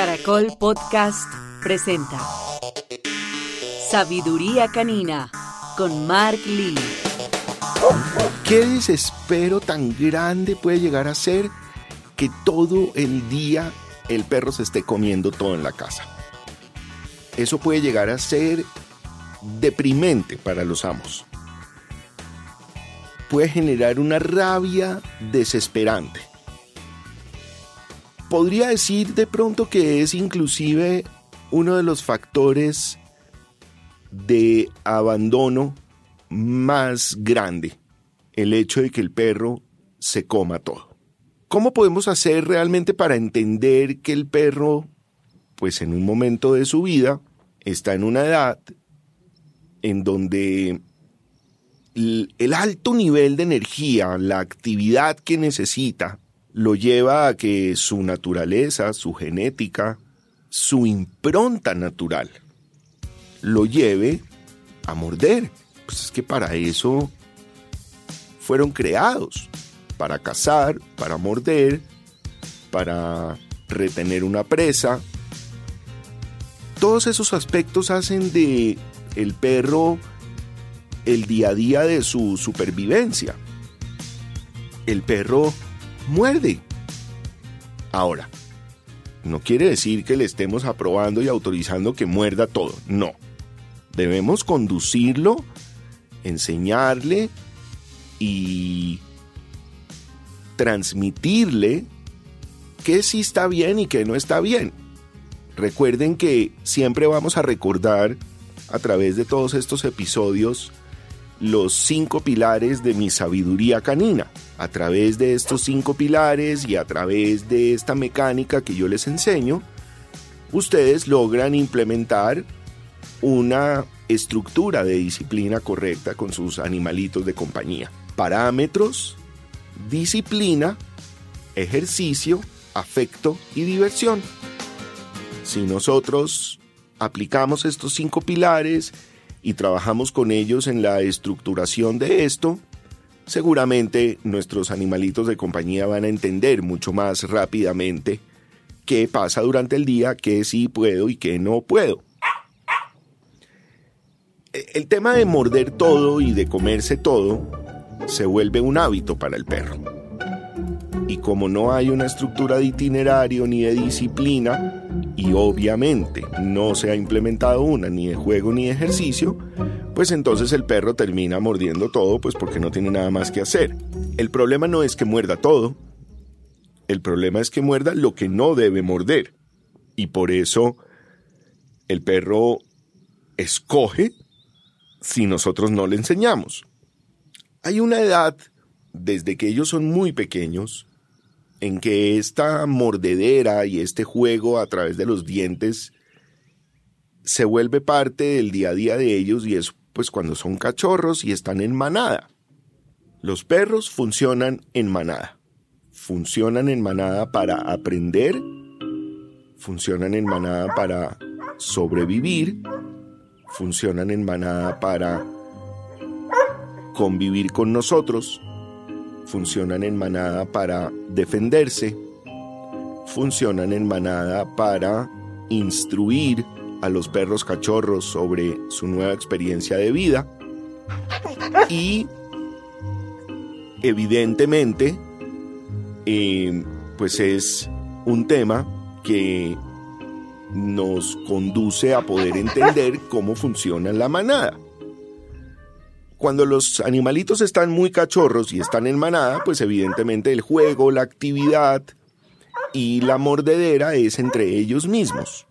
Caracol Podcast presenta Sabiduría Canina con Mark Lee. ¿Qué desespero tan grande puede llegar a ser que todo el día el perro se esté comiendo todo en la casa? Eso puede llegar a ser deprimente para los amos. Puede generar una rabia desesperante podría decir de pronto que es inclusive uno de los factores de abandono más grande, el hecho de que el perro se coma todo. ¿Cómo podemos hacer realmente para entender que el perro, pues en un momento de su vida, está en una edad en donde el, alto nivel de energía, la actividad que necesita, lo lleva a que su naturaleza, su genética, su impronta natural, lo lleve a morder. Pues es que para eso fueron creados, para cazar, para morder, para retener una presa. Todos esos aspectos hacen de el perro el día a día de su supervivencia. El perro muerde. Ahora, no quiere decir que le estemos aprobando y autorizando que muerda todo, no. Debemos conducirlo, enseñarle y transmitirle que sí está bien y que no está bien. Recuerden que siempre vamos a recordar a través de todos estos episodios los cinco pilares de mi sabiduría canina. A través de estos cinco pilares y a través de esta mecánica que yo les enseño, ustedes logran implementar una estructura de disciplina correcta con sus animalitos de compañía. Parámetros, disciplina, ejercicio, afecto y diversión. Si nosotros aplicamos estos cinco pilares y trabajamos con ellos en la estructuración de esto, seguramente nuestros animalitos de compañía van a entender mucho más rápidamente qué pasa durante el día, qué sí puedo y qué no puedo. El tema de morder todo y de comerse todo se vuelve un hábito para el perro. Y como no hay una estructura de itinerario ni de disciplina, y obviamente no se ha implementado una ni de juego ni de ejercicio, pues entonces el perro termina mordiendo todo pues porque no tiene nada más que hacer. El problema no es que muerda todo, el problema es que muerda lo que no debe morder. Y por eso el perro escoge si nosotros no le enseñamos. Hay una edad, desde que ellos son muy pequeños, en que esta mordedera y este juego a través de los dientes se vuelve parte del día a día de ellos y es pues cuando son cachorros y están en manada. Los perros funcionan en manada. Funcionan en manada para aprender, funcionan en manada para sobrevivir, funcionan en manada para convivir con nosotros, funcionan en manada para defenderse, funcionan en manada para instruir a los perros cachorros sobre su nueva experiencia de vida y evidentemente eh, pues es un tema que nos conduce a poder entender cómo funciona la manada. Cuando los animalitos están muy cachorros y están en manada, pues evidentemente el juego, la actividad y la mordedera es entre ellos mismos.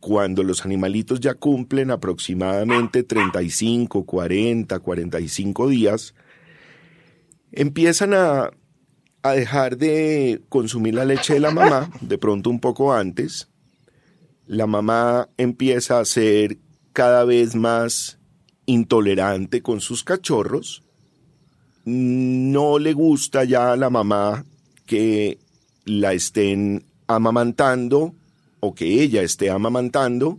Cuando los animalitos ya cumplen aproximadamente 35, 40, 45 días, empiezan a, a dejar de consumir la leche de la mamá, de pronto un poco antes. La mamá empieza a ser cada vez más intolerante con sus cachorros, no le gusta ya a la mamá que la estén amamantando o que ella esté amamantando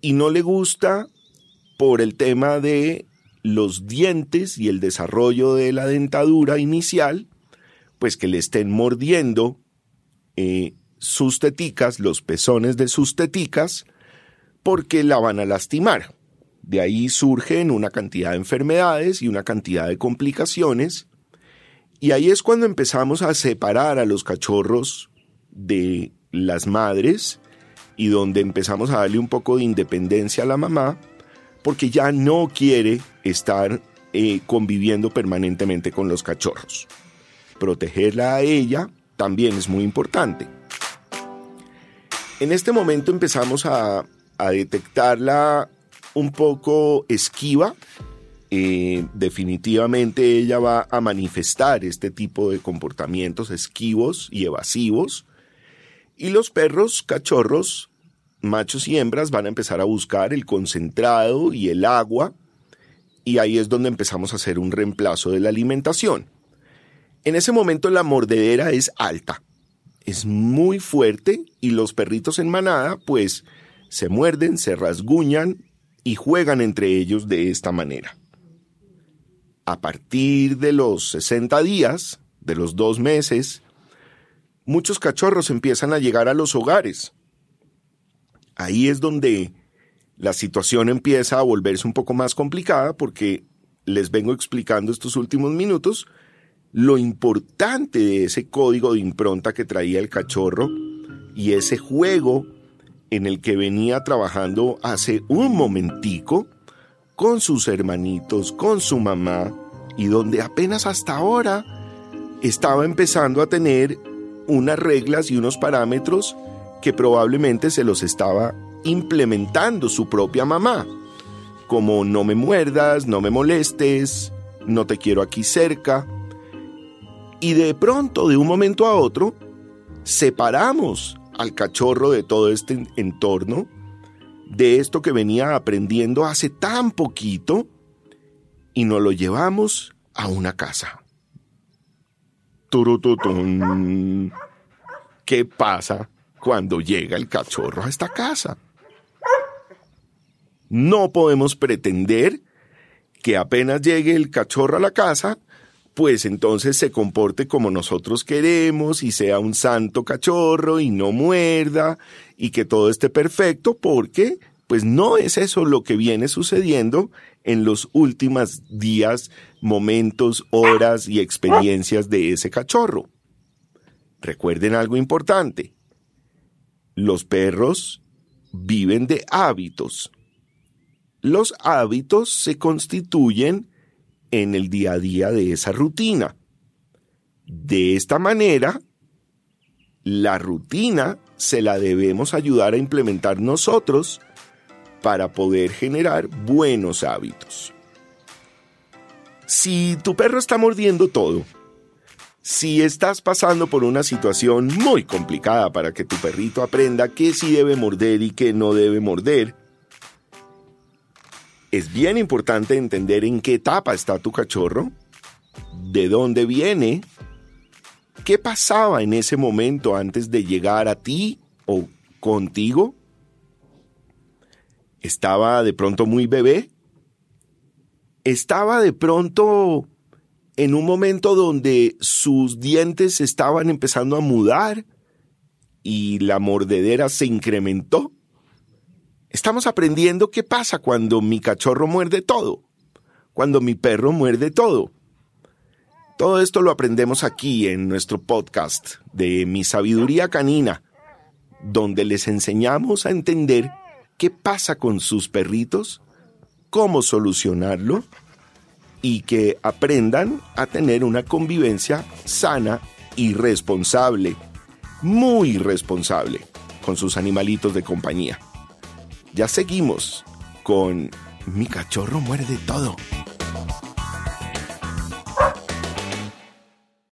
y no le gusta por el tema de los dientes y el desarrollo de la dentadura inicial, pues que le estén mordiendo eh, sus teticas, los pezones de sus teticas, porque la van a lastimar. De ahí surgen una cantidad de enfermedades y una cantidad de complicaciones. Y ahí es cuando empezamos a separar a los cachorros de las madres y donde empezamos a darle un poco de independencia a la mamá porque ya no quiere estar eh, conviviendo permanentemente con los cachorros. Protegerla a ella también es muy importante. En este momento empezamos a, detectarla un poco esquiva. Eh, definitivamente ella va a manifestar este tipo de comportamientos esquivos y evasivos. Y los perros cachorros, machos y hembras, van a empezar a buscar el concentrado y el agua. Y ahí es donde empezamos a hacer un reemplazo de la alimentación. En ese momento la mordedera es alta es muy fuerte y los perritos en manada pues se muerden, se rasguñan y juegan entre ellos de esta manera. A partir de los 60 días, de los dos meses, muchos cachorros empiezan a llegar a los hogares. Ahí es donde la situación empieza a volverse un poco más complicada porque les vengo explicando estos últimos minutos lo importante de ese código de impronta que traía el cachorro y ese juego en el que venía trabajando hace un momentico con sus hermanitos, con su mamá, y donde apenas hasta ahora estaba empezando a tener unas reglas y unos parámetros que probablemente se los estaba implementando su propia mamá, como no me muerdas, no me molestes, no te quiero aquí cerca, y de pronto, de un momento a otro, separamos al cachorro de todo este entorno, de esto que venía aprendiendo hace tan poquito, y nos lo llevamos a una casa. Turututun. ¿Qué pasa cuando llega el cachorro a esta casa? No podemos pretender que apenas llegue el cachorro a la casa, pues entonces se comporte como nosotros queremos y sea un santo cachorro y no muerda y que todo esté perfecto porque pues no es eso lo que viene sucediendo en los últimos días, momentos, horas y experiencias de ese cachorro. Recuerden algo importante. Los perros viven de hábitos. Los hábitos se constituyen en el día a día de esa rutina. De esta manera, la rutina se la debemos ayudar a implementar nosotros para poder generar buenos hábitos. Si tu perro está mordiendo todo, si estás pasando por una situación muy complicada para que tu perrito aprenda qué sí debe morder y qué no debe morder, es bien importante entender en qué etapa está tu cachorro, de dónde viene, qué pasaba en ese momento antes de llegar a ti o contigo. ¿Estaba de pronto muy bebé? ¿Estaba de pronto en un momento donde sus dientes estaban empezando a mudar y la mordedera se incrementó? Estamos aprendiendo qué pasa cuando mi cachorro muerde todo, cuando mi perro muerde todo. Todo esto lo aprendemos aquí en nuestro podcast de Mi Sabiduría Canina, donde les enseñamos a entender qué pasa con sus perritos, cómo solucionarlo y que aprendan a tener una convivencia sana y responsable, muy responsable, con sus animalitos de compañía. Ya seguimos con Mi cachorro muerde todo.